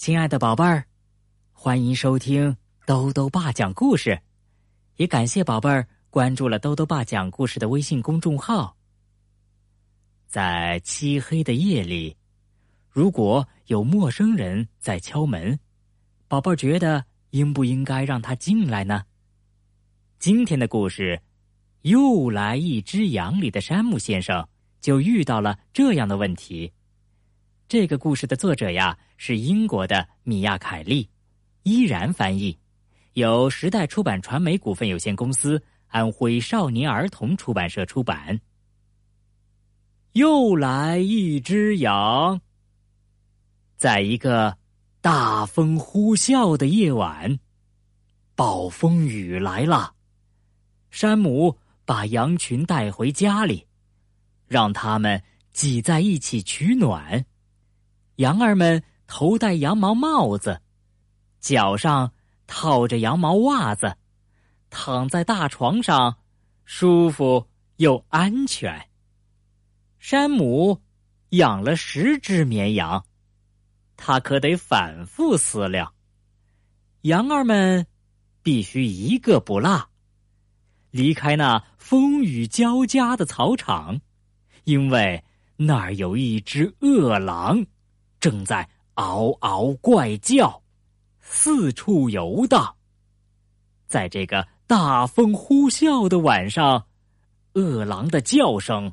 亲爱的宝贝儿，欢迎收听兜兜爸讲故事，也感谢宝贝儿关注了兜兜爸讲故事的微信公众号。在漆黑的夜里，如果有陌生人在敲门，宝贝儿觉得应不应该让他进来呢？今天的故事，又来一只羊里的山姆先生就遇到了这样的问题。这个故事的作者呀是英国的米亚凯利，依然翻译，由时代出版传媒股份有限公司安徽少年儿童出版社出版。又来一只羊。在一个大风呼啸的夜晚，暴风雨来了，山姆把羊群带回家里，让他们挤在一起取暖。羊儿们头戴羊毛帽子，脚上套着羊毛袜子，躺在大床上，舒服又安全。山姆养了十只绵羊，他可得反复思量。羊儿们必须一个不落离开那风雨交加的草场，因为那儿有一只饿狼。正在嗷嗷怪叫，四处游荡。在这个大风呼啸的晚上，饿狼的叫声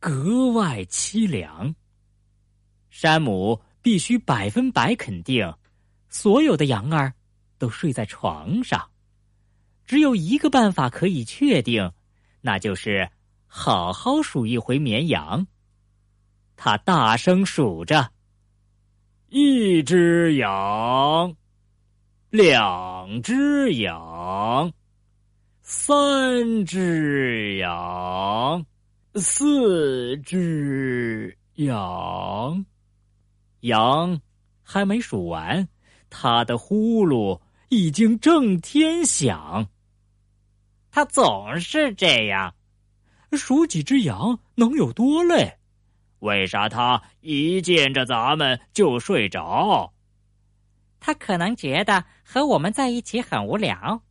格外凄凉。山姆必须百分百肯定，所有的羊儿都睡在床上。只有一个办法可以确定，那就是好好数一回绵羊。他大声数着。一只羊，两只羊，三只羊，四只羊。羊还没数完，他的呼噜已经震天响。他总是这样，数几只羊能有多累？为啥他一见着咱们就睡着？他可能觉得和我们在一起很无聊，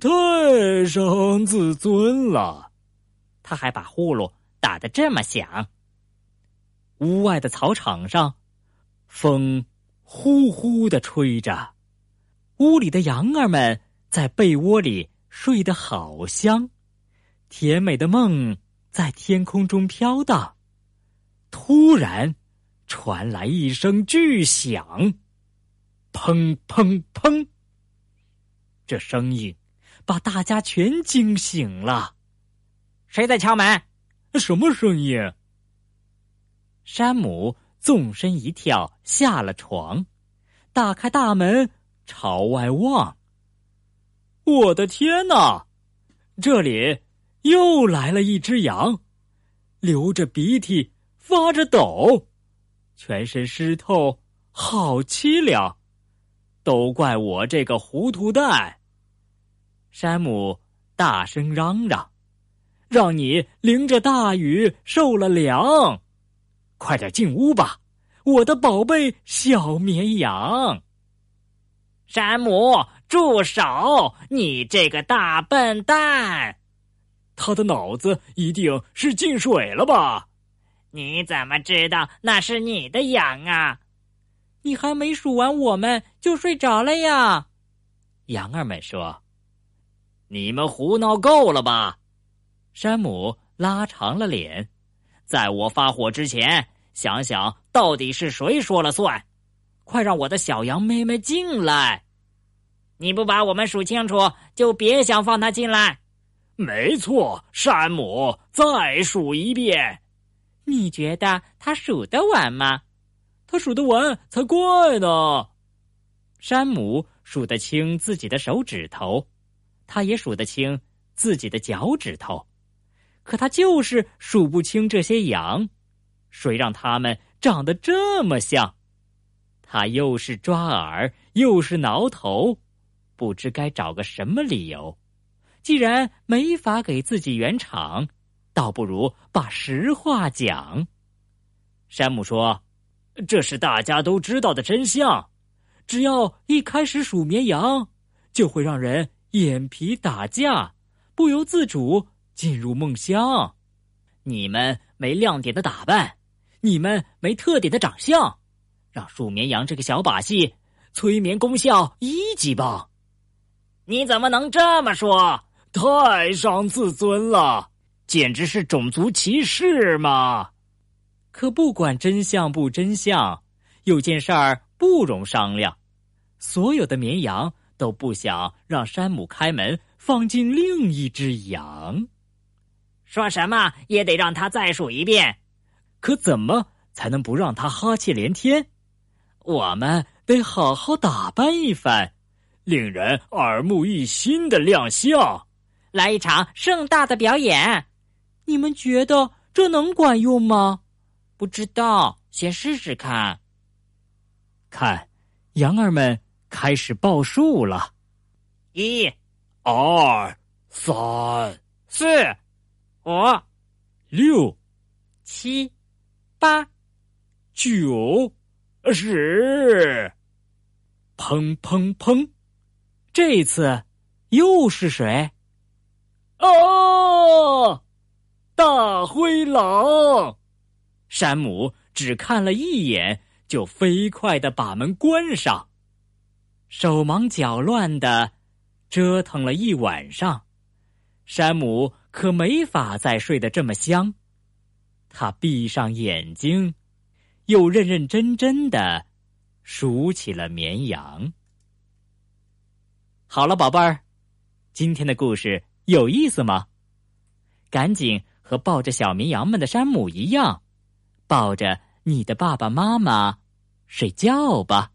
太伤自尊了。他还把呼噜打得这么响。屋外的草场上，风呼呼的吹着，屋里的羊儿们在被窝里睡得好香，甜美的梦在天空中飘荡。突然，传来一声巨响，砰砰砰！这声音把大家全惊醒了。谁在敲门？什么声音？山姆纵身一跳，下了床，打开大门，朝外望。我的天哪！这里又来了一只羊，流着鼻涕。发着抖，全身湿透，好凄凉。都怪我这个糊涂蛋！山姆大声嚷嚷：“让你淋着大雨受了凉，快点进屋吧，我的宝贝小绵羊！”山姆，住手！你这个大笨蛋！他的脑子一定是进水了吧？你怎么知道那是你的羊啊？你还没数完，我们就睡着了呀！羊儿们说：“你们胡闹够了吧？”山姆拉长了脸，在我发火之前，想想到底是谁说了算。快让我的小羊妹妹进来！你不把我们数清楚，就别想放她进来。没错，山姆，再数一遍。你觉得他数得完吗？他数得完才怪呢。山姆数得清自己的手指头，他也数得清自己的脚趾头，可他就是数不清这些羊。谁让他们长得这么像？他又是抓耳，又是挠头，不知该找个什么理由。既然没法给自己圆场。倒不如把实话讲。山姆说：“这是大家都知道的真相。只要一开始数绵羊，就会让人眼皮打架，不由自主进入梦乡。你们没亮点的打扮，你们没特点的长相，让数绵羊这个小把戏催眠功效一级棒。你怎么能这么说？太伤自尊了，简直是种族歧视嘛！可不管真相不真相，有件事儿不容商量。所有的绵羊都不想让山姆开门放进另一只羊。说什么也得让他再数一遍。可怎么才能不让他哈气连天？我们得好好打扮一番，令人耳目一新的亮相，来一场盛大的表演。你们觉得这能管用吗？不知道，先试试看。看，羊儿们开始报数了：一、二、三、四、五、六、七、八、九、十。砰砰砰！这次又是谁？哦，大灰狼！山姆只看了一眼，就飞快的把门关上。手忙脚乱的折腾了一晚上，山姆可没法再睡得这么香。他闭上眼睛，又认认真真的数起了绵羊。好了，宝贝儿，今天的故事有意思吗？赶紧和抱着小绵羊们的山姆一样。抱着你的爸爸妈妈睡觉吧。